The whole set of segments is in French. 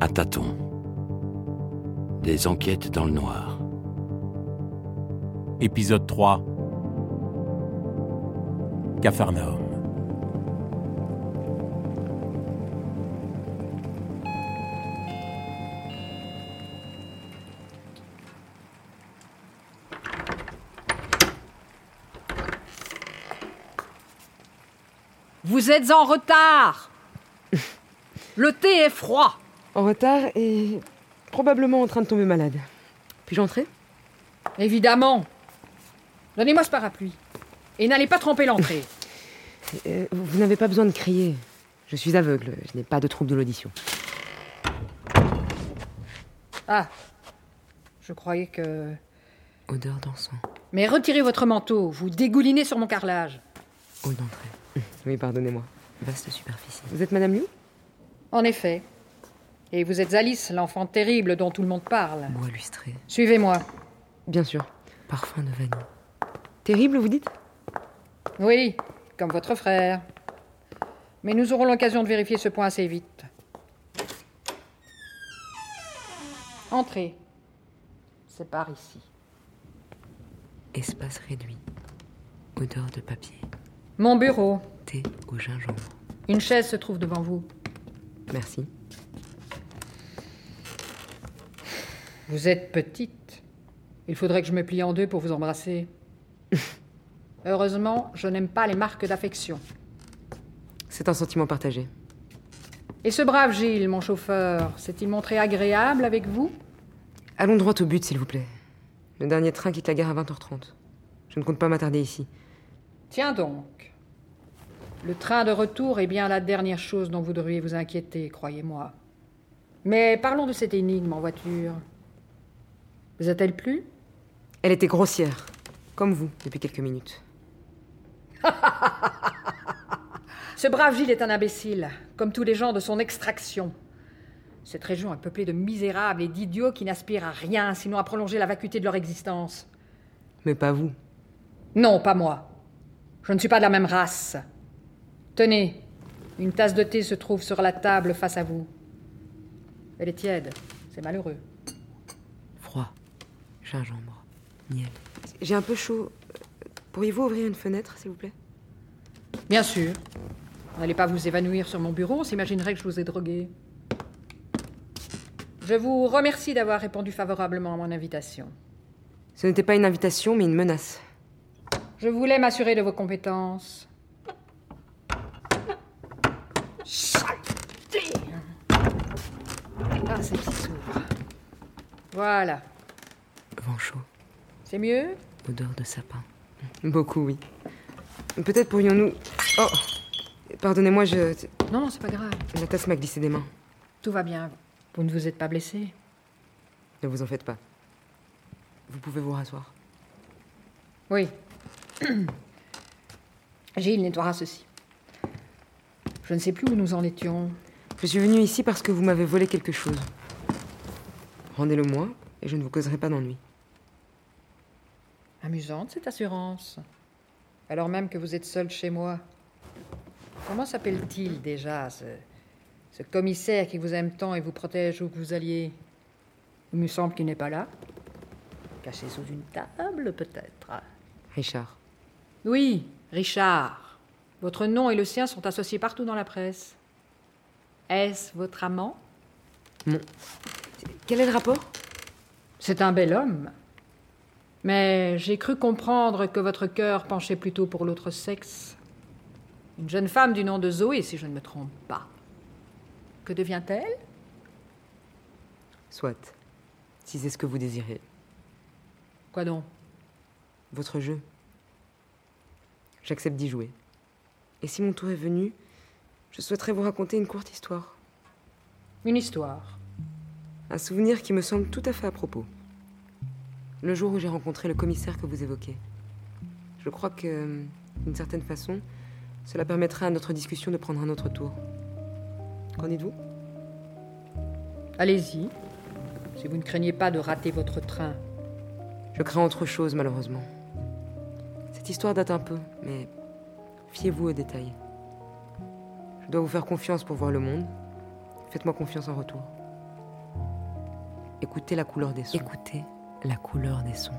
À tâtons. Des enquêtes dans le noir. Épisode 3 Capharnaüm. Vous êtes en retard Le thé est froid En retard et probablement en train de tomber malade. Puis-je entrer? Évidemment Donnez-moi ce parapluie. Et n'allez pas tromper l'entrée. Euh, Vous n'avez pas besoin de crier. Je suis aveugle, je n'ai pas de trouble de l'audition. Ah Je croyais que. Odeur d'encens. Mais retirez votre manteau, vous dégoulinez sur mon carrelage. Hall d'entrée. Oui, pardonnez-moi. Vaste superficie. Vous êtes Madame Liu? En effet. Et vous êtes Alice, l'enfant terrible dont tout le monde parle. Bois lustré. Suivez-moi. Bien sûr. Parfum de vanille. Terrible, vous dites? Oui, comme votre frère. Mais nous aurons l'occasion de vérifier ce point assez vite. Entrez. C'est par ici. Espace réduit. Odeur de papier. Mon bureau. Thé au gingembre. Une chaise se trouve devant vous. Merci. Vous êtes petite. Il faudrait que je me plie en deux pour vous embrasser. Heureusement, je n'aime pas les marques d'affection. C'est un sentiment partagé. Et ce brave Gilles, mon chauffeur, s'est-il montré agréable avec vous? Allons droit au but, s'il vous plaît. Le dernier train quitte la gare à 20h30. Je ne compte pas m'attarder ici. Tiens donc. Le train de retour est bien la dernière chose dont vous devriez vous inquiéter, croyez-moi. Mais parlons de cette énigme en voiture. Vous a-t-elle plu? Elle était grossière, comme vous, depuis quelques minutes. Ce brave Gilles est un imbécile, comme tous les gens de son extraction. Cette région est peuplée de misérables et d'idiots qui n'aspirent à rien sinon à prolonger la vacuité de leur existence. Mais pas vous. Non, pas moi. Je ne suis pas de la même race. Tenez, une tasse de thé se trouve sur la table face à vous. Elle est tiède, c'est malheureux. Froid. Gingembre. Miel. J'ai un peu chaud. Pourriez-vous ouvrir une fenêtre, s'il vous plaît? Bien sûr. N'allez pas vous évanouir sur mon bureau, on s'imaginerait que je vous ai drogué. Je vous remercie d'avoir répondu favorablement à mon invitation. Ce n'était pas une invitation, mais une menace. Je voulais m'assurer de vos compétences. Ah, celle-ci s'ouvre? Voilà. Vent chaud. C'est mieux? Odeur de sapin. Beaucoup, oui. Peut-être pourrions-nous. Oh Pardonnez-moi, je. Non, non, c'est pas grave. La tasse m'a glissé des mains. Tout va bien. Vous ne vous êtes pas blessé? Ne vous en faites pas. Vous pouvez vous rasseoir. Oui. Gilles nettoiera ceci. Je ne sais plus où nous en étions. Je suis venu ici parce que vous m'avez volé quelque chose. Rendez-le moi et je ne vous causerai pas d'ennui. Amusante cette assurance. Alors même que vous êtes seul chez moi. Comment s'appelle-t-il déjà, ce, ce commissaire qui vous aime tant et vous protège où que vous alliez? Il me semble qu'il n'est pas là. Caché sous une table, peut-être. Richard. Oui, Richard. Votre nom et le sien sont associés partout dans la presse. Est-ce votre amant? Quel est le rapport? C'est un bel homme. Mais j'ai cru comprendre que votre cœur penchait plutôt pour l'autre sexe. Une jeune femme du nom de Zoé, si je ne me trompe pas. Que devient-elle? Soit. Si c'est ce que vous désirez. Quoi donc? Votre jeu. J'accepte d'y jouer. Et si mon tour est venu, je souhaiterais vous raconter une courte histoire. Une histoire. Un souvenir qui me semble tout à fait à propos. Le jour où j'ai rencontré le commissaire que vous évoquez. Je crois que, d'une certaine façon, cela permettrait à notre discussion de prendre un autre tour. Qu'en dites-vous? Allez-y. Si vous ne craignez pas de rater votre train. Je crains autre chose, malheureusement. Cette histoire date un peu, mais fiez-vous aux détails. Je dois vous faire confiance pour voir le monde. Faites-moi confiance en retour. Écoutez la couleur des sons. Écoutez la couleur des sons.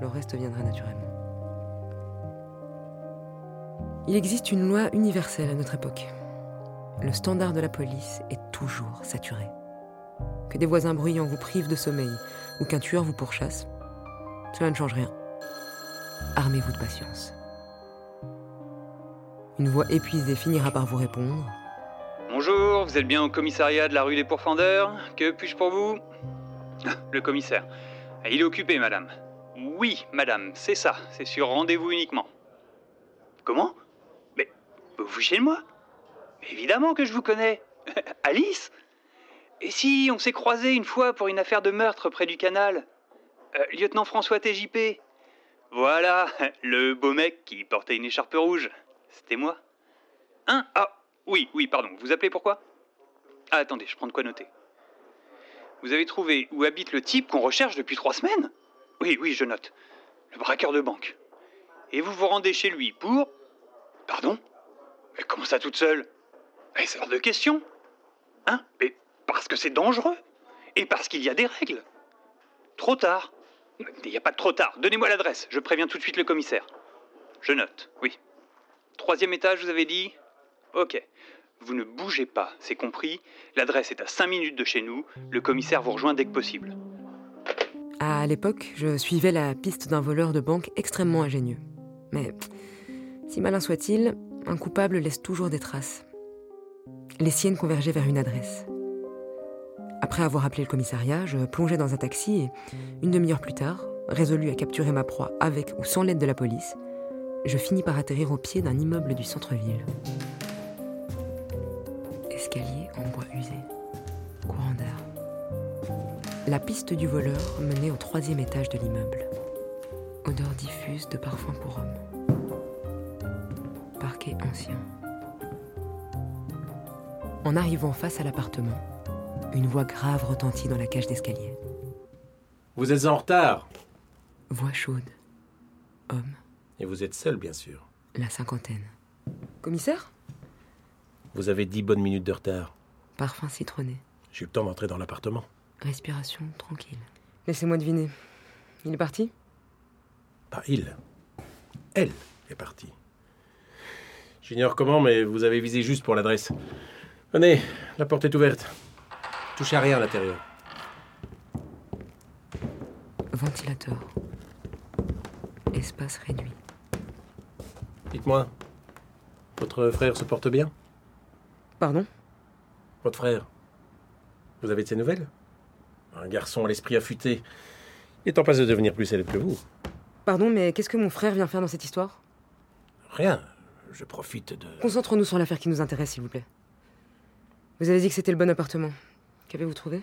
Le reste viendra naturellement. Il existe une loi universelle à notre époque. Le standard de la police est toujours saturé. Que des voisins bruyants vous privent de sommeil ou qu'un tueur vous pourchasse, cela ne change rien. Armez-vous de patience. Une voix épuisée finira par vous répondre. Bonjour, vous êtes bien au commissariat de la rue des Pourfendeurs? Que puis-je pour vous? Le commissaire. Il est occupé, madame. Oui, madame, c'est ça, c'est sur rendez-vous uniquement. Comment? Mais vous chez moi? Évidemment que je vous connais. Alice? Et si on s'est croisés une fois pour une affaire de meurtre près du canal? Euh, Lieutenant François TJP Voilà, le beau mec qui portait une écharpe rouge. C'était moi. Hein? Ah, oui, oui, pardon. Vous appelez pourquoi? Ah, attendez, je prends de quoi noter. Vous avez trouvé où habite le type qu'on recherche depuis trois semaines Oui, oui, je note. Le braqueur de banque. Et vous vous rendez chez lui pour... Pardon Mais comment ça toute seule Mais c'est hors de question. Hein Mais parce que c'est dangereux. Et parce qu'il y a des règles. Trop tard. Il n'y a pas de trop tard. Donnez-moi l'adresse. Je préviens tout de suite le commissaire. Je note, oui. Troisième étage, vous avez dit? Ok. Vous ne bougez pas, c'est compris. L'adresse est à 5 minutes de chez nous. Le commissaire vous rejoint dès que possible. À l'époque, je suivais la piste d'un voleur de banque extrêmement ingénieux. Mais, si malin soit-il, un coupable laisse toujours des traces. Les siennes convergeaient vers une adresse. Après avoir appelé le commissariat, je plongeais dans un taxi et, une demi-heure plus tard, résolu à capturer ma proie avec ou sans l'aide de la police, je finis par atterrir au pied d'un immeuble du centre-ville. Escalier en bois usé, courant d'air. La piste du voleur menait au troisième étage de l'immeuble. Odeur diffuse de parfum pour homme. Parquet ancien. En arrivant face à l'appartement, une voix grave retentit dans la cage d'escalier. Vous êtes en retard. Voix chaude. Homme, Et vous êtes seul, bien sûr. la cinquantaine. Commissaire? Vous avez dix bonnes minutes de retard. Parfum citronné. J'ai eu le temps d'entrer dans l'appartement. Respiration tranquille. Laissez-moi deviner. Il est parti? Pas il. Elle est partie. J'ignore comment, mais vous avez visé juste pour l'adresse. Venez, la porte est ouverte. Touchez à rien à l'intérieur. Ventilateur. Espace réduit. Dites-moi, votre frère se porte bien? Pardon? Votre frère Vous avez de ses nouvelles? Un garçon à l'esprit affûté. Il est en passe de devenir plus célèbre que vous. Pardon, mais qu'est-ce que mon frère vient faire dans cette histoire? Rien. Je profite de... Concentrons-nous sur l'affaire qui nous intéresse, s'il vous plaît. Vous avez dit que c'était le bon appartement. Qu'avez-vous trouvé?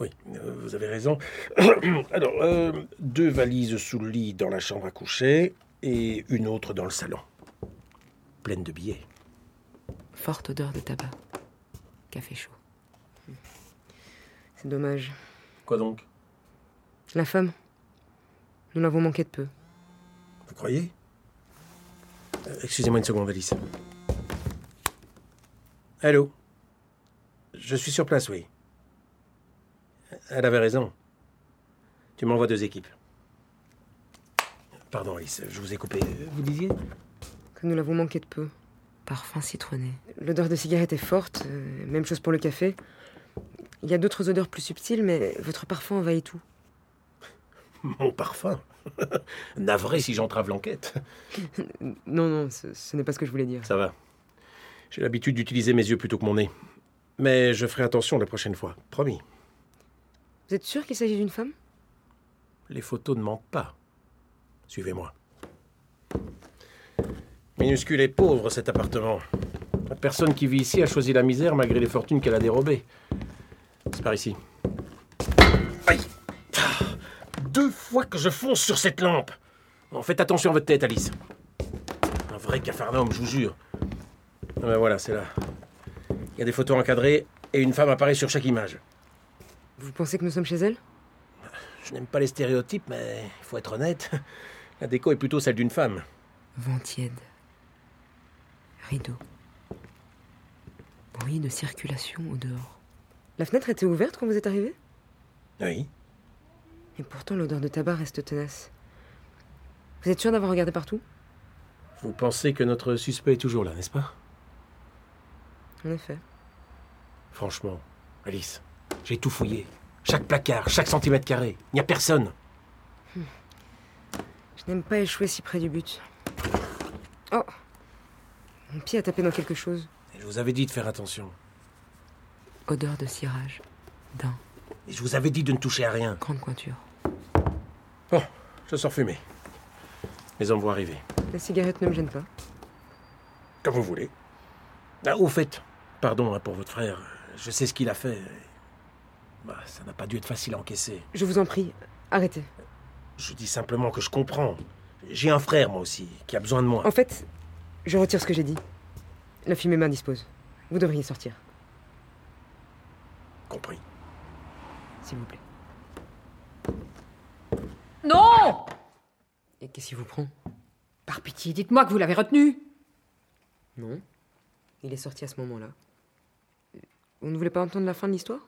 Oui, euh, vous avez raison. Alors, euh, deux valises sous le lit dans la chambre à coucher et une autre dans le salon. Pleine de billets. Forte odeur de tabac. Café chaud. C'est dommage. Quoi donc? La femme Nous l'avons manqué de peu. Vous croyez? Euh, Excusez-moi une seconde, Alice. Allô? Je suis sur place, oui. Elle avait raison. Tu m'envoies deux équipes. Pardon, Alice, je vous ai coupé. Vous disiez? Que nous l'avons manqué de peu. Parfum citronné. L'odeur de cigarette est forte, euh, même chose pour le café. Il y a d'autres odeurs plus subtiles, mais votre parfum envahit tout. Mon parfum Navré si j'entrave l'enquête. Non, non, ce, ce n'est pas ce que je voulais dire. Ça va. J'ai l'habitude d'utiliser mes yeux plutôt que mon nez. Mais je ferai attention la prochaine fois. Promis. Vous êtes sûr qu'il s'agit d'une femme? Les photos ne mentent pas. Suivez-moi. Minuscule et pauvre cet appartement. La personne qui vit ici a choisi la misère malgré les fortunes qu'elle a dérobées. C'est par ici. Aïe Ah, Deux fois que je fonce sur cette lampe. Bon, faites attention à votre tête, Alice. Un vrai cafarnaum, je vous jure. Ah ben voilà, c'est là. Il y a des photos encadrées et une femme apparaît sur chaque image. Vous pensez que nous sommes chez elle? Je n'aime pas les stéréotypes, mais il faut être honnête. La déco est plutôt celle d'une femme. Vent tiède. Rideau. Bruit de circulation au dehors. La fenêtre était ouverte quand vous êtes arrivé? Oui. Et pourtant, l'odeur de tabac reste tenace. Vous êtes sûr d'avoir regardé partout? Vous pensez que notre suspect est toujours là, n'est-ce pas? En effet. Franchement, Alice, j'ai tout fouillé. Chaque placard, chaque centimètre carré. Il n'y a personne. Je n'aime pas échouer si près du but. Oh Mon pied a tapé dans quelque chose. Et je vous avais dit de faire attention. Odeur de cirage. D'un. Et je vous avais dit de ne toucher à rien. Grande pointure. Bon, je sors fumer. Les hommes vont arriver. La cigarette ne me gêne pas. Comme vous voulez. Ah, au fait, pardon hein, pour votre frère. Je sais ce qu'il a fait. Bah, ça n'a pas dû être facile à encaisser. Je vous en prie, arrêtez. Je dis simplement que je comprends. J'ai un frère, moi aussi, qui a besoin de moi. En fait, je retire ce que j'ai dit. La fumée m'indispose. Vous devriez sortir, Compris. s'il vous plaît. Non Et qu'est-ce qui vous prend? Par pitié, dites-moi que vous l'avez retenu. Non. Il est sorti à ce moment-là. Vous ne voulez pas entendre la fin de l'histoire?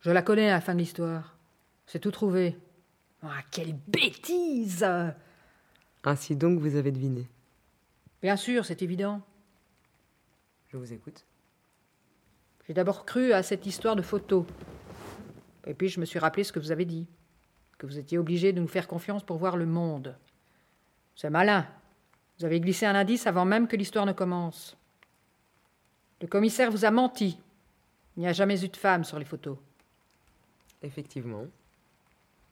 Je la connais, la fin de l'histoire. C'est tout trouvé. Ah, quelle bêtise Ainsi donc, vous avez deviné. Bien sûr, c'est évident. Je vous écoute. J'ai d'abord cru à cette histoire de photo. Et puis je me suis rappelé ce que vous avez dit. Que vous étiez obligé de nous faire confiance pour voir le monde. C'est malin. Vous avez glissé un indice avant même que l'histoire ne commence. Le commissaire vous a menti. Il n'y a jamais eu de femme sur les photos. Effectivement.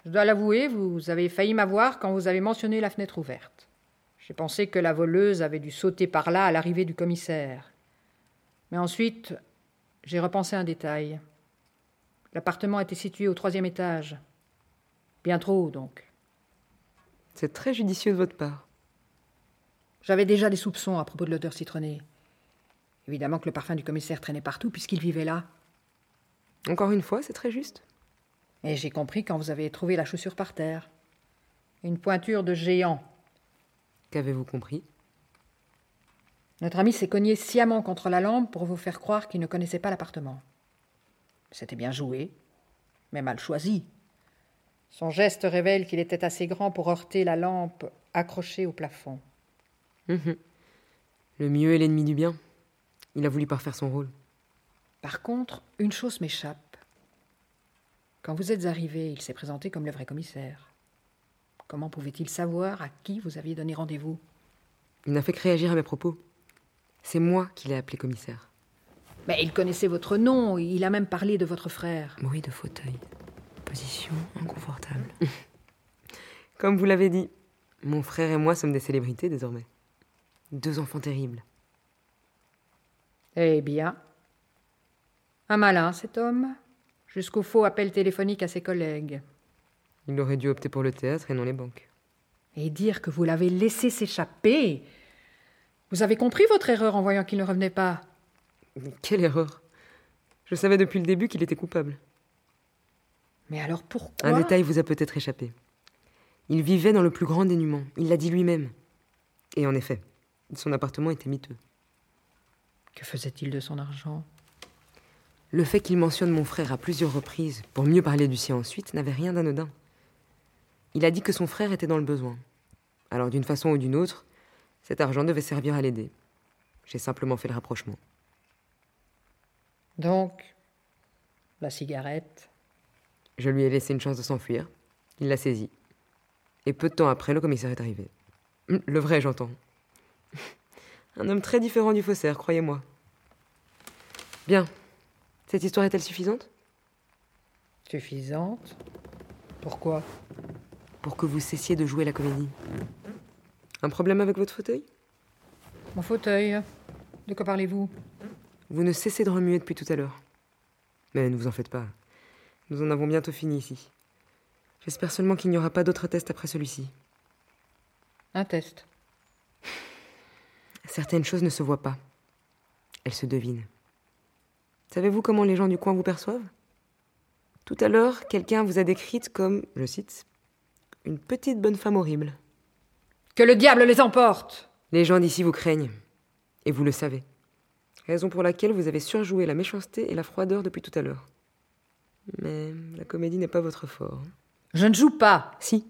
Je dois l'avouer, vous avez failli m'avoir quand vous avez mentionné la fenêtre ouverte. J'ai pensé que la voleuse avait dû sauter par là à l'arrivée du commissaire. Mais ensuite, j'ai repensé un détail. L'appartement était situé au troisième étage. Bien trop haut, donc. C'est très judicieux de votre part. J'avais déjà des soupçons à propos de l'odeur citronnée. Évidemment que le parfum du commissaire traînait partout puisqu'il vivait là. Encore une fois, c'est très juste. Et j'ai compris quand vous avez trouvé la chaussure par terre. Une pointure de géant. Qu'avez-vous compris? Notre ami s'est cogné sciemment contre la lampe pour vous faire croire qu'il ne connaissait pas l'appartement. C'était bien joué, mais mal choisi. Son geste révèle qu'il était assez grand pour heurter la lampe accrochée au plafond. Mhm. Le mieux est l'ennemi du bien. Il a voulu parfaire son rôle. Par contre, une chose m'échappe. Quand vous êtes arrivé, il s'est présenté comme le vrai commissaire. Comment pouvait-il savoir à qui vous aviez donné rendez-vous? Il n'a fait que réagir à mes propos. C'est moi qui l'ai appelé commissaire. Mais il connaissait votre nom, il a même parlé de votre frère. Bruit de fauteuil. Position inconfortable. Comme vous l'avez dit, mon frère et moi sommes des célébrités désormais. Deux enfants terribles. Eh bien. Un malin, cet homme. Jusqu'au faux appel téléphonique à ses collègues. Il aurait dû opter pour le théâtre et non les banques. Et dire que vous l'avez laissé s'échapper. Vous avez compris votre erreur en voyant qu'il ne revenait pas. Quelle erreur? Je savais depuis le début qu'il était coupable. Mais alors pourquoi? Un détail vous a peut-être échappé. Il vivait dans le plus grand dénuement, il l'a dit lui-même. Et en effet, son appartement était miteux. Que faisait-il de son argent? Le fait qu'il mentionne mon frère à plusieurs reprises pour mieux parler du sien ensuite n'avait rien d'anodin. Il a dit que son frère était dans le besoin. Alors d'une façon ou d'une autre, cet argent devait servir à l'aider. J'ai simplement fait le rapprochement. Donc, la cigarette. Je lui ai laissé une chance de s'enfuir. Il l'a saisie. Et peu de temps après, le commissaire est arrivé. Hum, Le vrai, j'entends. Un homme très différent du faussaire, croyez-moi. Bien. Cette histoire est-elle suffisante? Suffisante Pourquoi? Pour que vous cessiez de jouer la comédie. Un problème avec votre fauteuil? Mon fauteuil. De quoi parlez-vous? Vous ne cessez de remuer depuis tout à l'heure. Mais ne vous en faites pas. Nous en avons bientôt fini ici. J'espère seulement qu'il n'y aura pas d'autres tests après celui-ci. Un test. Certaines choses ne se voient pas. Elles se devinent. Savez-vous comment les gens du coin vous perçoivent? Tout à l'heure, quelqu'un vous a décrite comme, je cite, une petite bonne femme horrible. Que le diable les emporte Les gens d'ici vous craignent. Et vous le savez. Raison pour laquelle vous avez surjoué la méchanceté et la froideur depuis tout à l'heure. Mais la comédie n'est pas votre fort. Je ne joue pas. Si.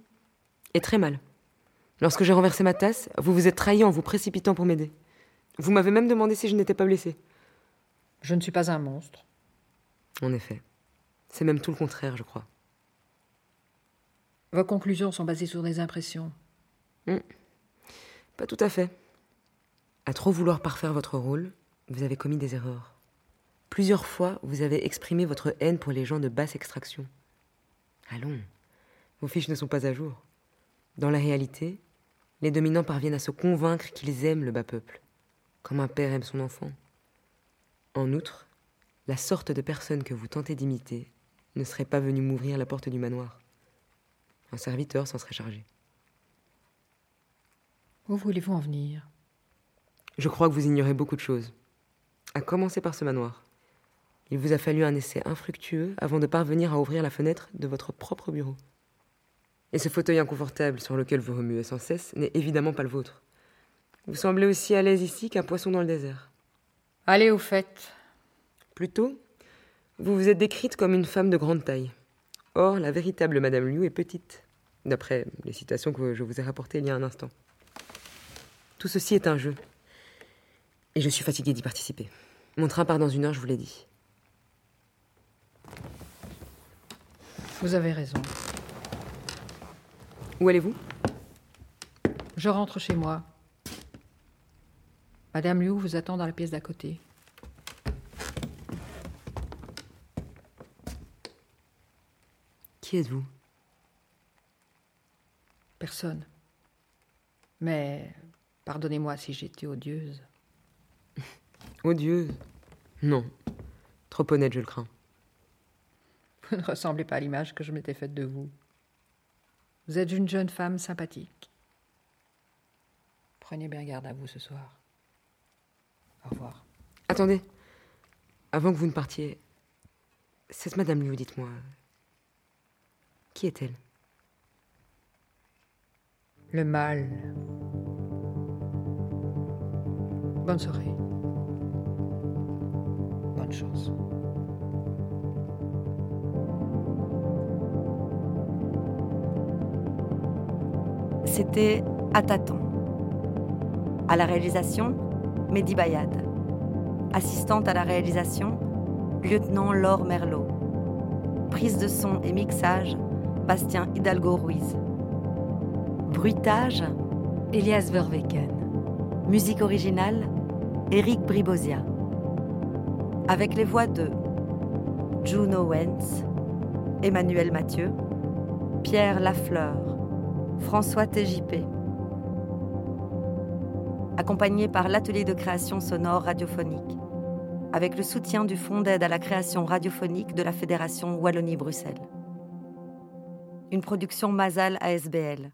Et très mal. Lorsque j'ai renversé ma tasse, vous vous êtes trahi en vous précipitant pour m'aider. Vous m'avez même demandé si je n'étais pas blessé. Je ne suis pas un monstre. En effet. C'est même tout le contraire, je crois. Vos conclusions sont basées sur des impressions. Pas tout à fait. À trop vouloir parfaire votre rôle, vous avez commis des erreurs. Plusieurs fois, vous avez exprimé votre haine pour les gens de basse extraction. Allons, vos fiches ne sont pas à jour. Dans la réalité, les dominants parviennent à se convaincre qu'ils aiment le bas peuple, comme un père aime son enfant. En outre, la sorte de personne que vous tentez d'imiter ne serait pas venue m'ouvrir la porte du manoir. Un serviteur s'en serait chargé. Où voulez-vous en venir? Je crois que vous ignorez beaucoup de choses. À commencer par ce manoir. Il vous a fallu un essai infructueux avant de parvenir à ouvrir la fenêtre de votre propre bureau. Et ce fauteuil inconfortable sur lequel vous remuez sans cesse n'est évidemment pas le vôtre. Vous semblez aussi à l'aise ici qu'un poisson dans le désert. Allez au fait. Plutôt, vous vous êtes décrite comme une femme de grande taille. Or, la véritable Madame Liu est petite, d'après les citations que je vous ai rapportées il y a un instant. Tout ceci est un jeu. Et je suis fatiguée d'y participer. Mon train part dans une heure, je vous l'ai dit. Vous avez raison. Où allez-vous? Je rentre chez moi. Madame Liu vous attend dans la pièce d'à côté. Qui êtes-vous? Personne. Mais pardonnez-moi si j'étais odieuse. Odieuse? Non. Trop honnête, je le crains. Vous ne ressemblez pas à l'image que je m'étais faite de vous. Vous êtes une jeune femme sympathique. Prenez bien garde à vous ce soir. Au revoir. Attendez. Avant que vous ne partiez. Cette Madame Liu, dites-moi. Qui est-elle? Le mal. Bonne soirée. Bonne chance. C'était À tâtons. À la réalisation, Mehdi Bayad. Assistante à la réalisation, lieutenant Laure Merlot. Prise de son et mixage, Bastien Hidalgo Ruiz. Bruitage, Elias Verweken. Musique originale, Eric Bribosia. Avec les voix de Juno Wentz, Emmanuel Mathieu, Pierre Lafleur, François TJP. Accompagné par l'atelier de création sonore radiophonique, avec le soutien du Fonds d'aide à la création radiophonique de la Fédération Wallonie-Bruxelles. Une production Mazal ASBL.